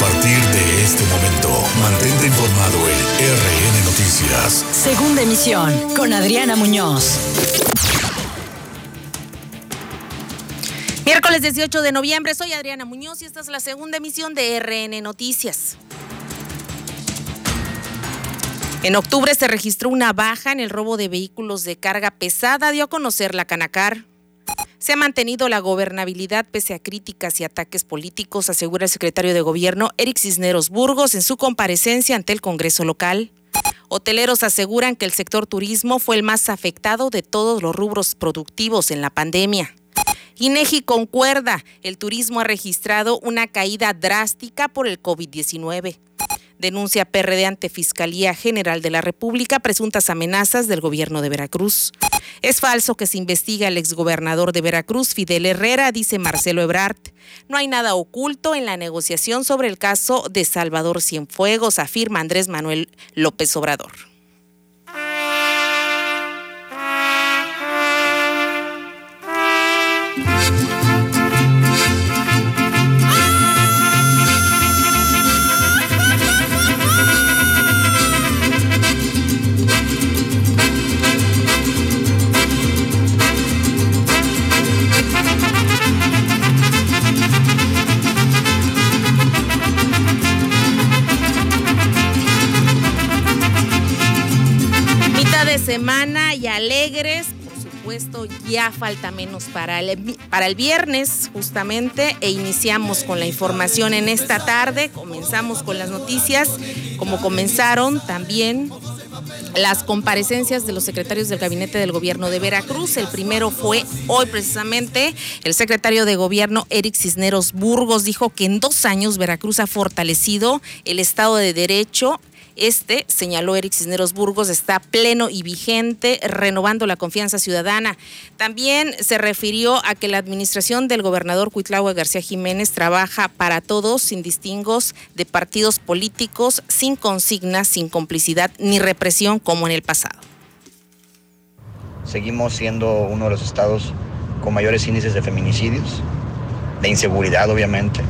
partir de este momento, mantente informado en RN Noticias. Segunda emisión con Adriana Muñoz. Miércoles 18 de noviembre, soy Adriana Muñoz y esta es la segunda emisión de RN Noticias. En octubre se registró una baja en el robo de vehículos de carga pesada, dio a conocer la Canacar. Se ha mantenido la gobernabilidad pese a críticas y ataques políticos, asegura el secretario de Gobierno Eric Cisneros Burgos en su comparecencia ante el Congreso local. Hoteleros aseguran que el sector turismo fue el más afectado de todos los rubros productivos en la pandemia. INEGI concuerda, el turismo ha registrado una caída drástica por el COVID-19. Denuncia PRD ante Fiscalía General de la República presuntas amenazas del gobierno de Veracruz. Es falso que se investiga al exgobernador de Veracruz, Fidel Herrera, dice Marcelo Ebrard. No hay nada oculto en la negociación sobre el caso de Salvador Cienfuegos, afirma Andrés Manuel López Obrador. Semana y alegres. Por supuesto, ya falta menos para el, para el viernes justamente e iniciamos con la información en esta tarde. Comenzamos con las noticias, como comenzaron también las comparecencias de los secretarios del gabinete del gobierno de Veracruz. El primero fue hoy precisamente. El secretario de gobierno, Eric Cisneros Burgos, dijo que en dos años Veracruz ha fortalecido el Estado de Derecho este, señaló Eric Cisneros Burgos, está pleno y vigente, renovando la confianza ciudadana. También se refirió a que la administración del gobernador Cuitlagua García Jiménez trabaja para todos, sin distingos de partidos políticos, sin consignas, sin complicidad ni represión como en el pasado. Seguimos siendo uno de los estados con mayores índices de feminicidios, de inseguridad obviamente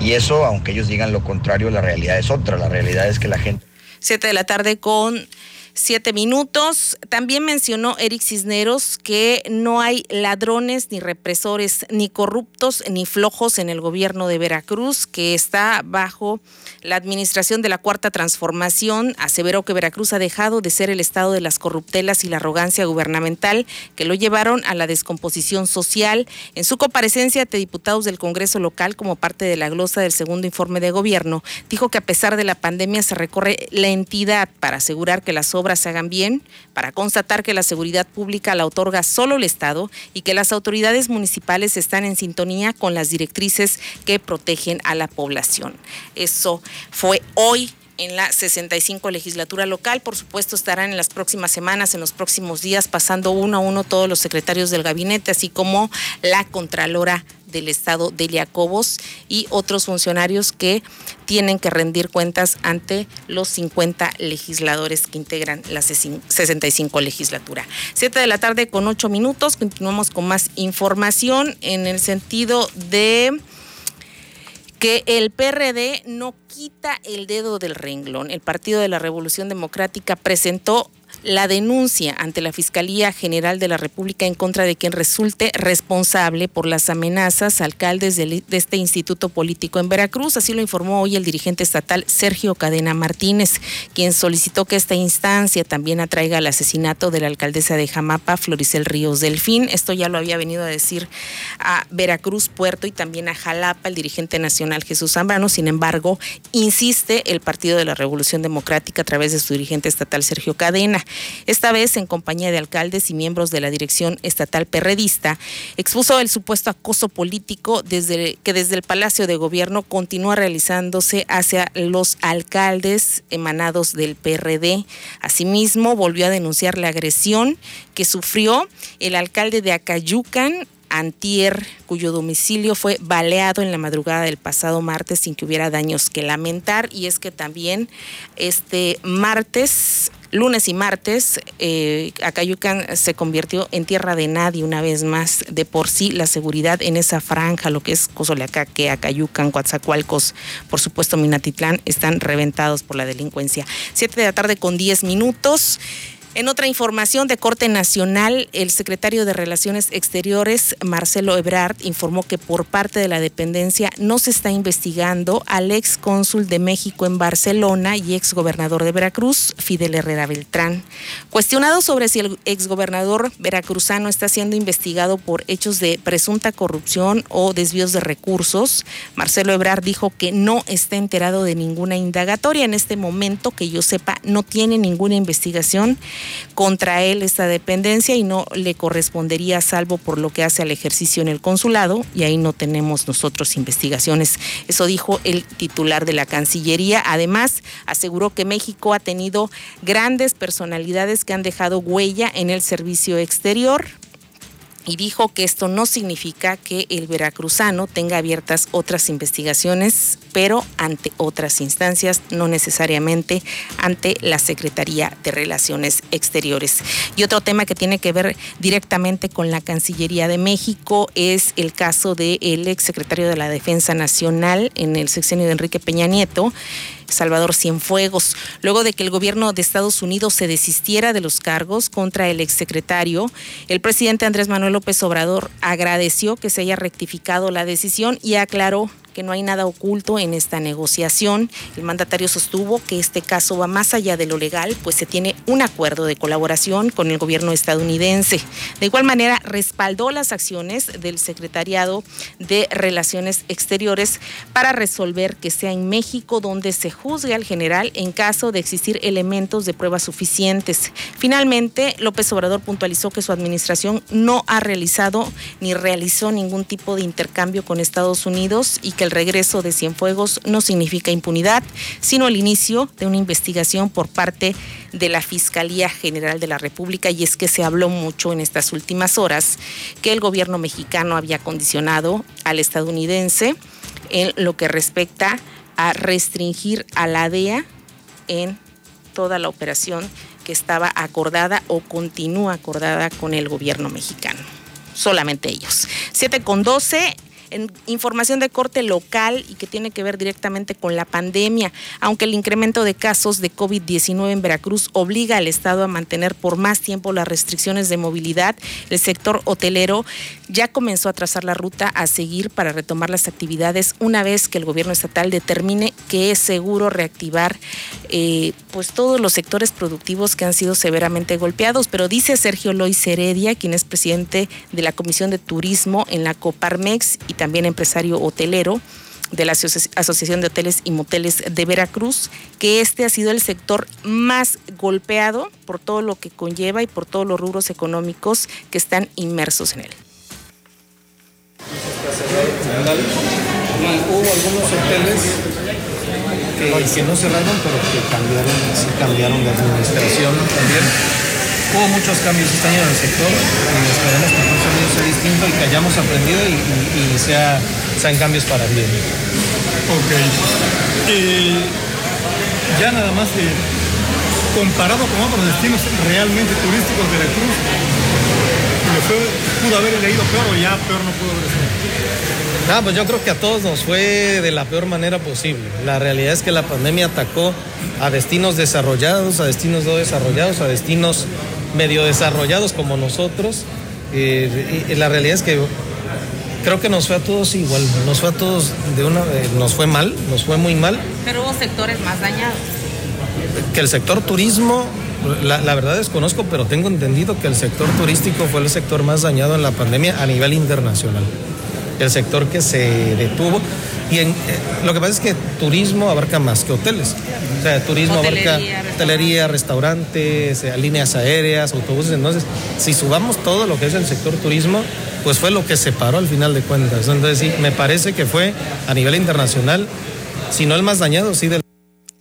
y eso, aunque ellos digan lo contrario, la realidad es otra. La realidad es que la gente... Siete de la tarde con siete minutos. También mencionó Eric Cisneros que no hay ladrones, ni represores, ni corruptos, ni flojos en el gobierno de Veracruz, que está bajo la administración de la Cuarta Transformación. Aseveró que Veracruz ha dejado de ser el estado de las corruptelas y la arrogancia gubernamental que lo llevaron a la descomposición social. En su comparecencia ante diputados del Congreso local como parte de la glosa del segundo informe de gobierno, dijo que a pesar de la pandemia se recorre la entidad para asegurar que las obras se hagan bien, para constatar que la seguridad pública la otorga solo el Estado y que las autoridades municipales están en sintonía con las directrices que protegen a la población. Eso fue hoy en la 65 legislatura local. Por supuesto, estarán en las próximas semanas, en los próximos días, pasando uno a uno todos los secretarios del gabinete, así como la Contralora del Estado, Delia Cobos, y otros funcionarios que tienen que rendir cuentas ante los 50 legisladores que integran la 65 legislatura. Siete de la tarde con ocho minutos, continuamos con más información en el sentido de que el PRD no quita el dedo del renglón. El Partido de la Revolución Democrática presentó la denuncia ante la Fiscalía General de la República en contra de quien resulte responsable por las amenazas a alcaldes de, este instituto político en Veracruz. Así lo informó hoy el dirigente estatal Sergio Cadena Martínez, quien solicitó que esta instancia también atraiga al asesinato de la alcaldesa de Jamapa, Floricel Ríos Delfín. Esto ya lo había venido a decir a Veracruz, Puerto y también a Jalapa el dirigente nacional Jesús Zambrano. Sin embargo, insiste el Partido de la Revolución Democrática a través de su dirigente estatal Sergio Cadena esta vez en compañía de alcaldes y miembros de la dirección estatal perredista, expuso el supuesto acoso político que desde el Palacio de Gobierno continúa realizándose hacia los alcaldes emanados del PRD. Asimismo, volvió a denunciar la agresión que sufrió el alcalde de Acayucan Antier, cuyo domicilio fue baleado en la madrugada del pasado martes sin que hubiera daños que lamentar. Y es que también este martes lunes y martes, eh, Acayucan se convirtió en tierra de nadie una vez más. De por sí, la seguridad en esa franja, lo que es Cozoleacaque, Acayucan, Coatzacoalcos, por supuesto Minatitlán, están reventados por la delincuencia. Siete de la tarde con diez minutos. En otra información de corte nacional, el secretario de Relaciones Exteriores, Marcelo Ebrard, informó que por parte de la dependencia no se está investigando al ex cónsul de México en Barcelona y ex gobernador de Veracruz, Fidel Herrera Beltrán. Cuestionado sobre si el ex gobernador veracruzano está siendo investigado por hechos de presunta corrupción o desvíos de recursos, Marcelo Ebrard dijo que no está enterado de ninguna indagatoria. En este momento, que yo sepa, no tiene ninguna investigación contra él esta dependencia y no le correspondería salvo por lo que hace al ejercicio en el consulado y ahí no tenemos nosotros investigaciones. Eso dijo el titular de la Cancillería. Además, aseguró que México ha tenido grandes personalidades que han dejado huella en el servicio exterior y dijo que esto no significa que el veracruzano tenga abiertas otras investigaciones, pero ante otras instancias, no necesariamente ante la Secretaría de Relaciones Exteriores. Y otro tema que tiene que ver directamente con la Cancillería de México es el caso del ex secretario de la Defensa Nacional en el sexenio de Enrique Peña Nieto, Salvador Cienfuegos, luego de que el gobierno de Estados Unidos se desistiera de los cargos contra el exsecretario, el presidente Andrés Manuel López Obrador agradeció que se haya rectificado la decisión y aclaró que no hay nada oculto en esta negociación. El mandatario sostuvo que este caso va más allá de lo legal, pues se tiene un acuerdo de colaboración con el gobierno estadounidense. De igual manera, respaldó las acciones del Secretariado de Relaciones Exteriores para resolver que sea en México donde se juzgue al general en caso de existir elementos de pruebas suficientes. Finalmente, López Obrador puntualizó que su administración no ha realizado ni realizó ningún tipo de intercambio con Estados Unidos y que el regreso de Cienfuegos no significa impunidad, sino el inicio de una investigación por parte de la Fiscalía General de la República y es que se habló mucho en estas últimas horas que el gobierno mexicano había condicionado al estadounidense en lo que respecta a restringir a la DEA en toda la operación que estaba acordada o continúa acordada con el gobierno mexicano. Solamente ellos. 7 con 12 en información de corte local y que tiene que ver directamente con la pandemia, aunque el incremento de casos de COVID-19 en Veracruz obliga al Estado a mantener por más tiempo las restricciones de movilidad, el sector hotelero ya comenzó a trazar la ruta a seguir para retomar las actividades una vez que el gobierno estatal determine que es seguro reactivar eh, pues todos los sectores productivos que han sido severamente golpeados. Pero dice Sergio Lois Heredia, quien es presidente de la Comisión de Turismo en la Coparmex y también empresario hotelero de la Asociación de Hoteles y Moteles de Veracruz, que este ha sido el sector más golpeado por todo lo que conlleva y por todos los rubros económicos que están inmersos en él. Hubo algunos hoteles que, no cerraron, pero que cambiaron, cambiaron de administración también. Hubo muchos cambios este año en el sector y esperemos que el próximo sea distinto y que hayamos aprendido y, sea, sean cambios para bien. Ok. Eh, ya nada más, comparado con otros destinos realmente turísticos de Veracruz, pudo haber leído peor o ya peor no pudo haber sido? No, pues yo creo que a todos nos fue de la peor manera posible. La realidad es que la pandemia atacó a destinos desarrollados, a destinos no desarrollados, a destinos medio desarrollados como nosotros. Eh, y la realidad es que creo que nos fue a todos igual, nos fue a todos de una, eh, nos fue mal, nos fue muy mal. Pero hubo sectores más dañados. Que el sector turismo la, la, verdad desconozco, pero tengo entendido que el sector turístico fue el sector más dañado en la pandemia a nivel internacional. El sector que se detuvo. Y en, eh, lo que pasa es que turismo abarca más que hoteles. O sea, turismo abarca hotelería, restaurantes, eh, líneas aéreas, autobuses. Entonces, si subamos todo lo que es el sector turismo, pues fue lo que se paró al final de cuentas. Entonces, sí, me parece que fue a nivel internacional, si no el más dañado, sí del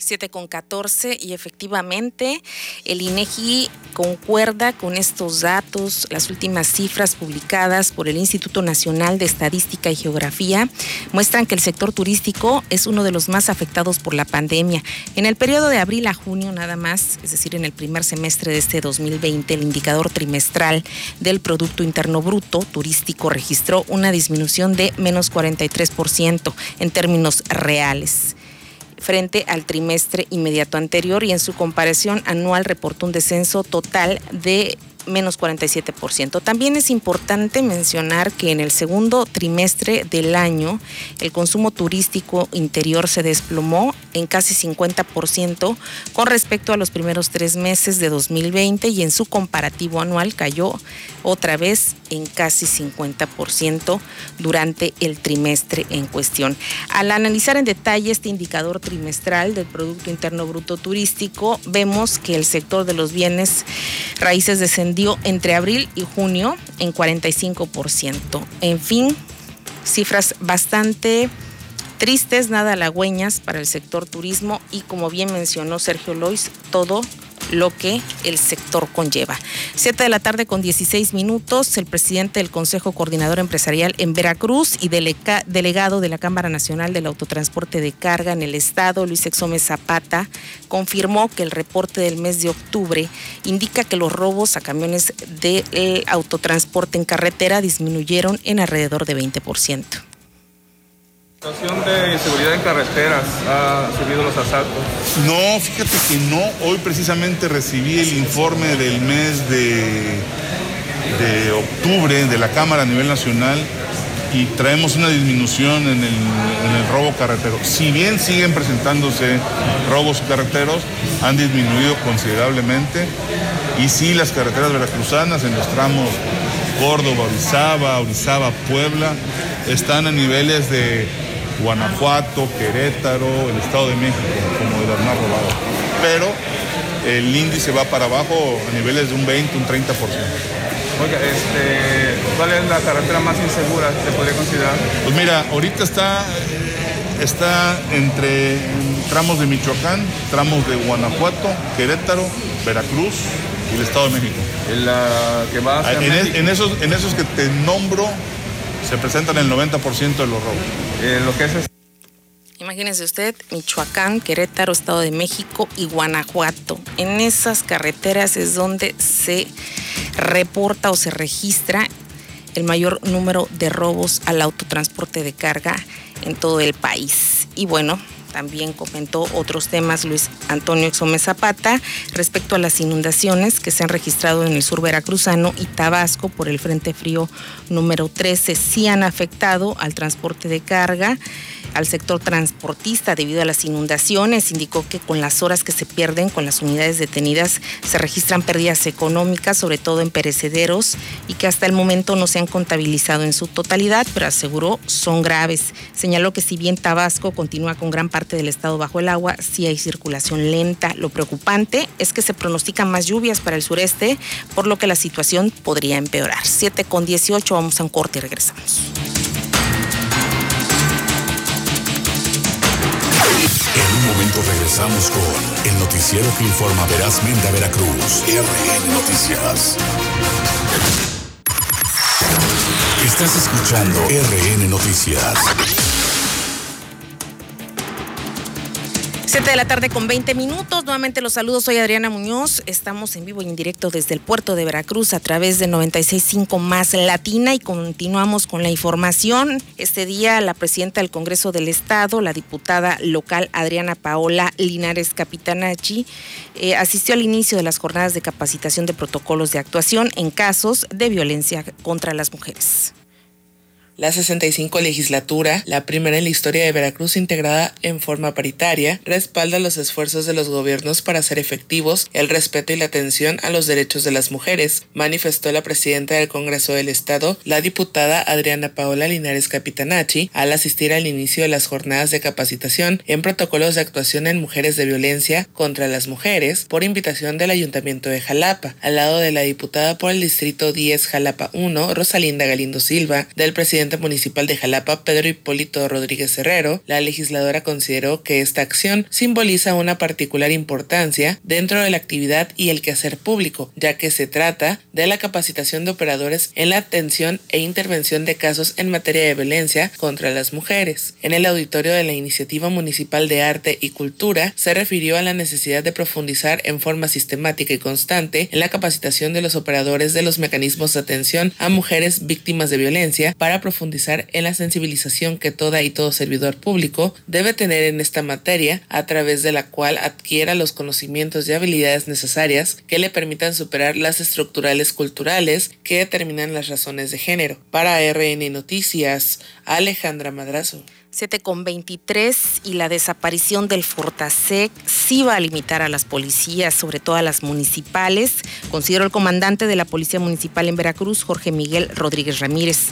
7 con 14 y efectivamente el INEGI concuerda con estos datos, las últimas cifras publicadas por el Instituto Nacional de Estadística y Geografía muestran que el sector turístico es uno de los más afectados por la pandemia. En el periodo de abril a junio nada más, es decir, en el primer semestre de este 2020, el indicador trimestral del Producto Interno Bruto turístico registró una disminución de menos 43% en términos reales frente al trimestre inmediato anterior y en su comparación anual reportó un descenso total de menos 47%. También es importante mencionar que en el segundo trimestre del año el consumo turístico interior se desplomó en casi 50% con respecto a los primeros tres meses de 2020 y en su comparativo anual cayó otra vez en casi 50% durante el trimestre en cuestión. Al analizar en detalle este indicador trimestral del Producto Interno Bruto Turístico, vemos que el sector de los bienes raíces descendió entre abril y junio en 45%. En fin, cifras bastante tristes, nada halagüeñas para el sector turismo y como bien mencionó Sergio Lois, todo lo que el sector conlleva. Siete de la tarde con 16 minutos, el presidente del Consejo Coordinador Empresarial en Veracruz y delegado de la Cámara Nacional del Autotransporte de Carga en el Estado, Luis Exome Zapata, confirmó que el reporte del mes de octubre indica que los robos a camiones de autotransporte en carretera disminuyeron en alrededor de 20%. La situación de seguridad en carreteras ha subido los asaltos. No, fíjate que no. Hoy precisamente recibí el informe del mes de, de octubre de la Cámara a nivel nacional y traemos una disminución en el, en el, robo carretero. Si bien siguen presentándose robos carreteros, han disminuido considerablemente. Y sí, las carreteras veracruzanas en los tramos Córdoba, Orizaba, Orizaba, Puebla, están a niveles de Guanajuato, Querétaro, el Estado de México, como de las más robadas. Pero el índice va para abajo a niveles de un 20, un 30%. Oiga, este, ¿cuál es la carretera más insegura que se podría considerar? Pues mira, ahorita está, está entre tramos de Michoacán, tramos de Guanajuato, Querétaro, Veracruz y el Estado de México. ¿En, la que va en, en, esos, en esos que te nombro se presentan el 90% de los robos. Eh, lo que es Imagínese usted, Michoacán, Querétaro, Estado de México y Guanajuato. En esas carreteras es donde se reporta o se registra el mayor número de robos al autotransporte de carga en todo el país. Y bueno, también comentó otros temas Luis Antonio Exome Zapata respecto a las inundaciones que se han registrado en el sur veracruzano y Tabasco por el Frente Frío número 13. Sí han afectado al transporte de carga al sector transportista debido a las inundaciones. Indicó que con las horas que se pierden con las unidades detenidas se registran pérdidas económicas, sobre todo en perecederos, y que hasta el momento no se han contabilizado en su totalidad, pero aseguró son graves. Señaló que si bien Tabasco continúa con gran parte del estado bajo el agua, sí hay circulación lenta. Lo preocupante es que se pronostican más lluvias para el sureste, por lo que la situación podría empeorar. 7 con 18, vamos a un corte y regresamos. En un momento regresamos con el noticiero que informa verazmente a Veracruz. RN Noticias. Estás escuchando RN Noticias. 7 de la tarde con 20 minutos. Nuevamente los saludos. Soy Adriana Muñoz. Estamos en vivo y en directo desde el puerto de Veracruz a través de 96.5 más Latina y continuamos con la información. Este día la presidenta del Congreso del Estado, la diputada local Adriana Paola Linares Capitanachi, eh, asistió al inicio de las jornadas de capacitación de protocolos de actuación en casos de violencia contra las mujeres. La 65 legislatura, la primera en la historia de Veracruz integrada en forma paritaria, respalda los esfuerzos de los gobiernos para hacer efectivos el respeto y la atención a los derechos de las mujeres, manifestó la presidenta del Congreso del Estado, la diputada Adriana Paola Linares Capitanachi, al asistir al inicio de las jornadas de capacitación en protocolos de actuación en mujeres de violencia contra las mujeres por invitación del Ayuntamiento de Jalapa, al lado de la diputada por el Distrito 10 Jalapa 1, Rosalinda Galindo Silva, del presidente municipal de Jalapa, Pedro Hipólito Rodríguez Herrero, la legisladora consideró que esta acción simboliza una particular importancia dentro de la actividad y el quehacer público, ya que se trata de la capacitación de operadores en la atención e intervención de casos en materia de violencia contra las mujeres. En el auditorio de la Iniciativa Municipal de Arte y Cultura se refirió a la necesidad de profundizar en forma sistemática y constante en la capacitación de los operadores de los mecanismos de atención a mujeres víctimas de violencia para profundizar en la sensibilización que toda y todo servidor público debe tener en esta materia a través de la cual adquiera los conocimientos y habilidades necesarias que le permitan superar las estructurales culturales que determinan las razones de género. Para RN Noticias, Alejandra Madrazo. 7 con 23 y la desaparición del Fortasec sí va a limitar a las policías, sobre todo a las municipales, consideró el comandante de la Policía Municipal en Veracruz, Jorge Miguel Rodríguez Ramírez.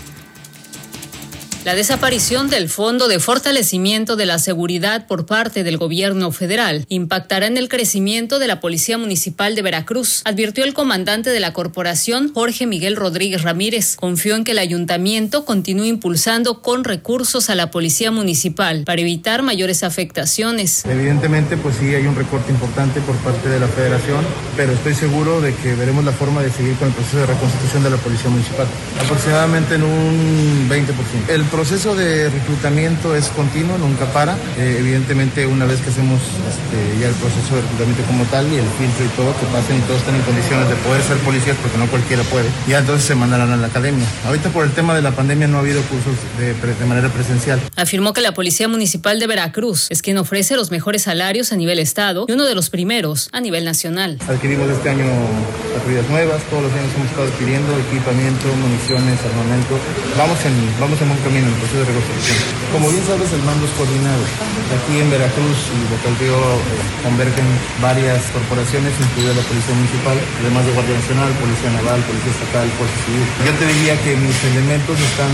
La desaparición del Fondo de Fortalecimiento de la Seguridad por parte del gobierno federal impactará en el crecimiento de la Policía Municipal de Veracruz, advirtió el comandante de la corporación, Jorge Miguel Rodríguez Ramírez. Confió en que el ayuntamiento continúe impulsando con recursos a la Policía Municipal para evitar mayores afectaciones. Evidentemente, pues sí, hay un recorte importante por parte de la federación, pero estoy seguro de que veremos la forma de seguir con el proceso de reconstitución de la Policía Municipal, aproximadamente en un 20%. El proceso de reclutamiento es continuo, nunca para. Eh, evidentemente, una vez que hacemos este, ya el proceso de reclutamiento como tal y el filtro y todo, que pasen y todos estén en condiciones de poder ser policías, porque no cualquiera puede, ya entonces se mandarán a la academia. Ahorita por el tema de la pandemia no ha habido cursos de, de manera presencial. Afirmó que la Policía Municipal de Veracruz es quien ofrece los mejores salarios a nivel estado y uno de los primeros a nivel nacional. Adquirimos este año patrullas nuevas, todos los años hemos estado adquiriendo equipamiento, municiones, armamento. Vamos en, vamos en buen camino en el proceso de reconstrucción. Como bien sabes, el mando es coordinado. Aquí en Veracruz y Boca del Río eh, convergen varias corporaciones, incluida la Policía Municipal, además de Guardia Nacional, Policía Naval, Policía Estatal, Fuerza Civil. Yo te diría que mis elementos están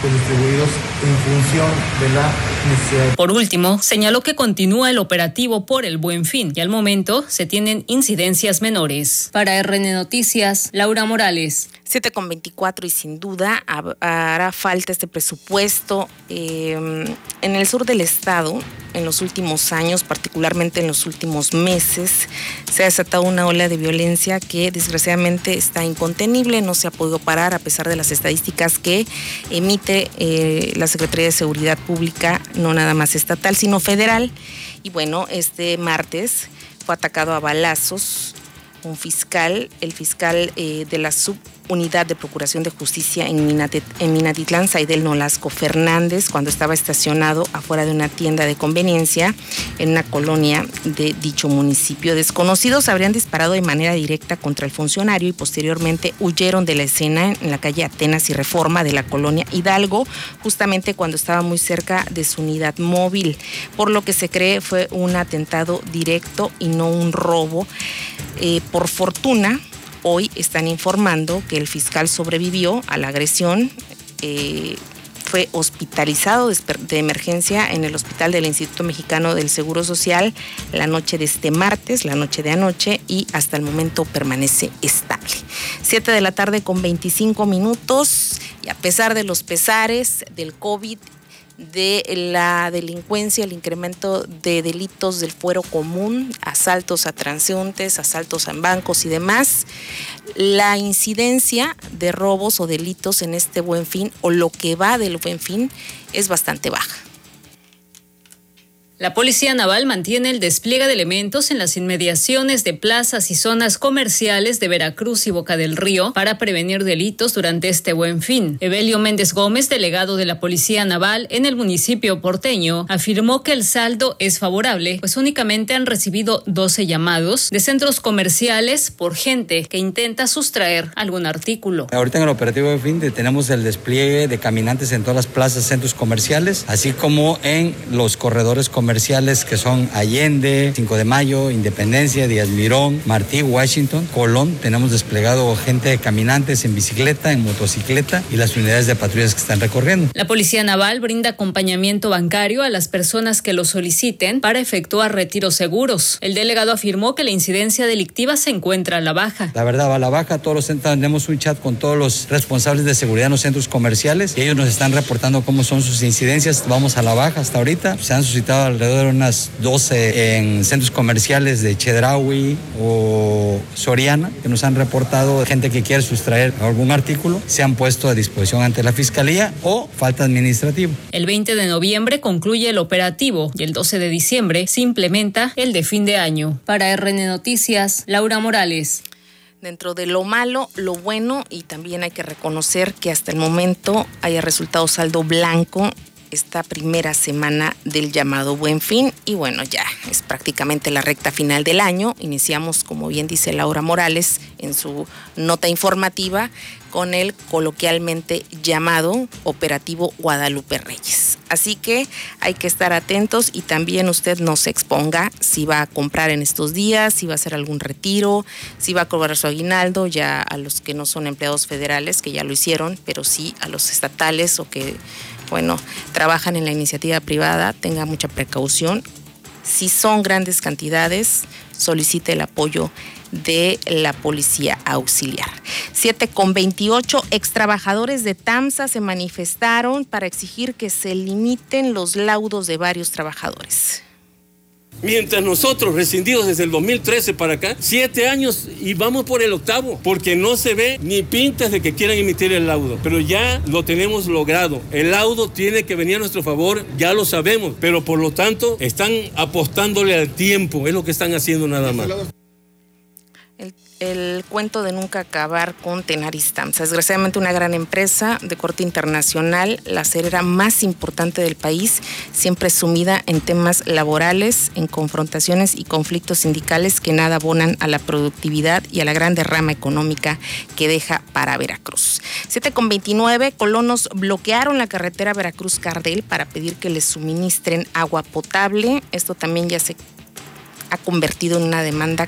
pues, distribuidos en función de la necesidad. Por último, señaló que continúa el operativo por el buen fin y al momento se tienen incidencias menores. Para RN Noticias, Laura Morales. 7 con 24 y sin duda hará falta este presupuesto em, en el sur del estado. En los últimos años, particularmente en los últimos meses, se ha desatado una ola de violencia que desgraciadamente está incontenible, no se ha podido parar a pesar de las estadísticas que emite eh, la Secretaría de Seguridad Pública, no nada más estatal, sino federal. Y bueno, este martes fue atacado a balazos un fiscal, el fiscal eh, de la sub Unidad de Procuración de Justicia en, Minatitlán, Saidel Nolasco Fernández, cuando estaba estacionado afuera de una tienda de conveniencia en una colonia de dicho municipio. Desconocidos habrían disparado de manera directa contra el funcionario y posteriormente huyeron de la escena en la calle Atenas y Reforma de la colonia Hidalgo, justamente cuando estaba muy cerca de su unidad móvil, por lo que se cree fue un atentado directo y no un robo. Eh, por fortuna, Hoy están informando que el fiscal sobrevivió a la agresión. Eh, fue hospitalizado de emergencia en el hospital del Instituto Mexicano del Seguro Social la noche de este martes, la noche de anoche, y hasta el momento permanece estable. Siete de la tarde con 25 minutos, y a pesar de los pesares del COVID de la delincuencia, el incremento de delitos del fuero común, asaltos a transeúntes, asaltos a bancos y demás, la incidencia de robos o delitos en este buen fin o lo que va del buen fin es bastante baja. La Policía Naval mantiene el despliegue de elementos en las inmediaciones de plazas y zonas comerciales de Veracruz y Boca del Río para prevenir delitos durante este buen fin. Evelio Méndez Gómez, delegado de la Policía Naval en el municipio porteño, afirmó que el saldo es favorable, pues únicamente han recibido 12 llamados de centros comerciales por gente que intenta sustraer algún artículo. Ahorita en el operativo de fin tenemos el despliegue de caminantes en todas las plazas, centros comerciales, así como en los corredores comerciales comerciales que son Allende, 5 de Mayo, Independencia, Díaz Mirón, Martí, Washington, Colón. Tenemos desplegado gente de caminantes en bicicleta, en motocicleta y las unidades de patrullas que están recorriendo. La Policía Naval brinda acompañamiento bancario a las personas que lo soliciten para efectuar retiros seguros. El delegado afirmó que la incidencia delictiva se encuentra a la baja. La verdad va a la baja, todos los centros tenemos un chat con todos los responsables de seguridad en los centros comerciales y ellos nos están reportando cómo son sus incidencias. Vamos a la baja hasta ahorita. Se han suscitado alrededor de unas 12 en centros comerciales de Chedraui o Soriana que nos han reportado gente que quiere sustraer algún artículo. Se han puesto a disposición ante la fiscalía o falta administrativa. El 20 de noviembre concluye el operativo y el 12 de diciembre se implementa el de fin de año. Para RN Noticias, Laura Morales. Dentro de lo malo, lo bueno y también hay que reconocer que hasta el momento haya resultado saldo blanco esta primera semana del llamado Buen Fin y bueno, ya es prácticamente la recta final del año. Iniciamos, como bien dice Laura Morales en su nota informativa, con el coloquialmente llamado Operativo Guadalupe Reyes. Así que hay que estar atentos y también usted no se exponga si va a comprar en estos días, si va a hacer algún retiro, si va a cobrar su aguinaldo, ya a los que no son empleados federales, que ya lo hicieron, pero sí a los estatales o que bueno, trabajan en la iniciativa privada, tenga mucha precaución. Si son grandes cantidades, solicite el apoyo de la policía auxiliar. 7 con 28 ex trabajadores de TAMSA se manifestaron para exigir que se limiten los laudos de varios trabajadores. Mientras nosotros, rescindidos desde el 2013 para acá, siete años y vamos por el octavo, porque no se ve ni pintas de que quieran emitir el laudo. Pero ya lo tenemos logrado. El laudo tiene que venir a nuestro favor, ya lo sabemos, pero por lo tanto están apostándole al tiempo, es lo que están haciendo nada más el cuento de nunca acabar con Tenaris Tamsa. Desgraciadamente una gran empresa de corte internacional, la cerera más importante del país, siempre sumida en temas laborales, en confrontaciones y conflictos sindicales que nada abonan a la productividad y a la gran derrama económica que deja para Veracruz. 7 con 29, colonos bloquearon la carretera Veracruz-Cardel para pedir que les suministren agua potable. Esto también ya se ha convertido en una demanda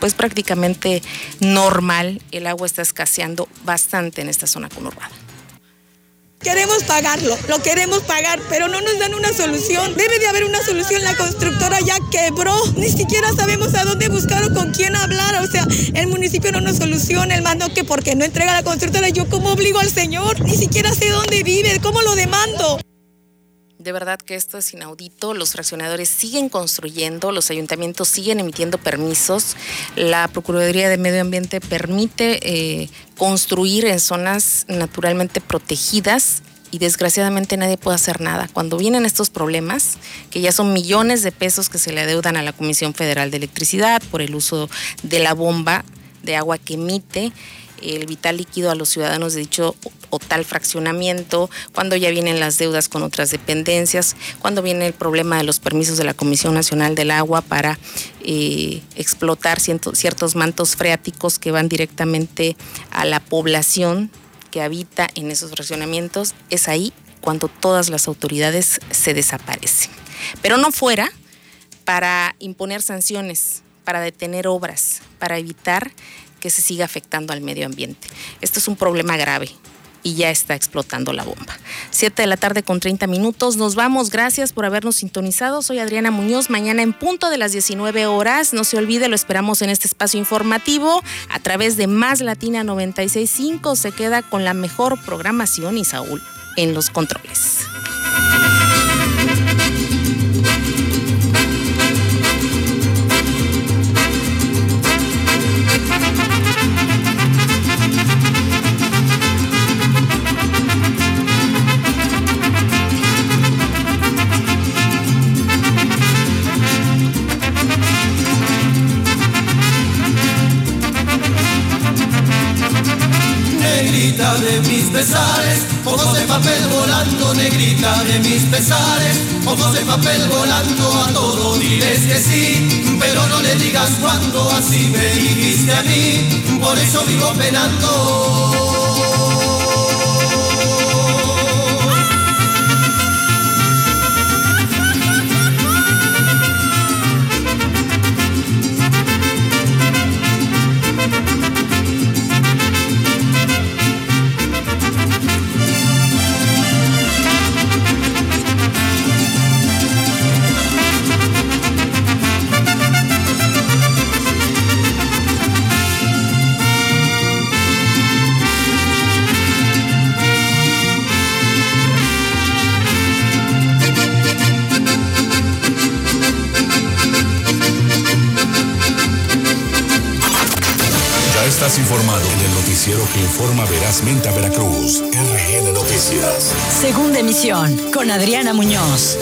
pues prácticamente normal. El agua está escaseando bastante en esta zona conurbada. Queremos pagarlo, lo queremos pagar, pero no nos dan una solución. Debe de haber una solución. La constructora ya quebró. Ni siquiera sabemos a dónde buscar o con quién hablar. O sea, el municipio no nos soluciona. El mando que porque no entrega la constructora. Yo cómo obligo al señor. Ni siquiera sé dónde vive. ¿Cómo lo demando? De verdad que esto es inaudito. Los fraccionadores siguen construyendo, los ayuntamientos siguen emitiendo permisos. La Procuraduría de Medio Ambiente permite eh, construir en zonas naturalmente protegidas y desgraciadamente nadie puede hacer nada. Cuando vienen estos problemas, que ya son millones de pesos que se le adeudan a la Comisión Federal de Electricidad por el uso de la bomba de agua que emite, el vital líquido a los ciudadanos de dicho o tal fraccionamiento, cuando ya vienen las deudas con otras dependencias, cuando viene el problema de los permisos de la Comisión Nacional del Agua para eh, explotar ciertos mantos freáticos que van directamente a la población que habita en esos fraccionamientos, es ahí cuando todas las autoridades se desaparecen. Pero no fuera para imponer sanciones, para detener obras, para evitar que se siga afectando al medio ambiente. Esto es un problema grave y ya está explotando la bomba. Siete de la tarde con 30 minutos. Nos vamos. Gracias por habernos sintonizado. Soy Adriana Muñoz. Mañana en punto de las 19 horas. No se olvide, lo esperamos en este espacio informativo a través de Más Latina 965. Se queda con la mejor programación y Saúl en los controles. Papel volando, a todo diles que sí, pero no le digas cuando así me dijiste a mí, por eso vivo penando. Informa verazmente a Veracruz. RN Noticias. Segunda emisión con Adriana Muñoz.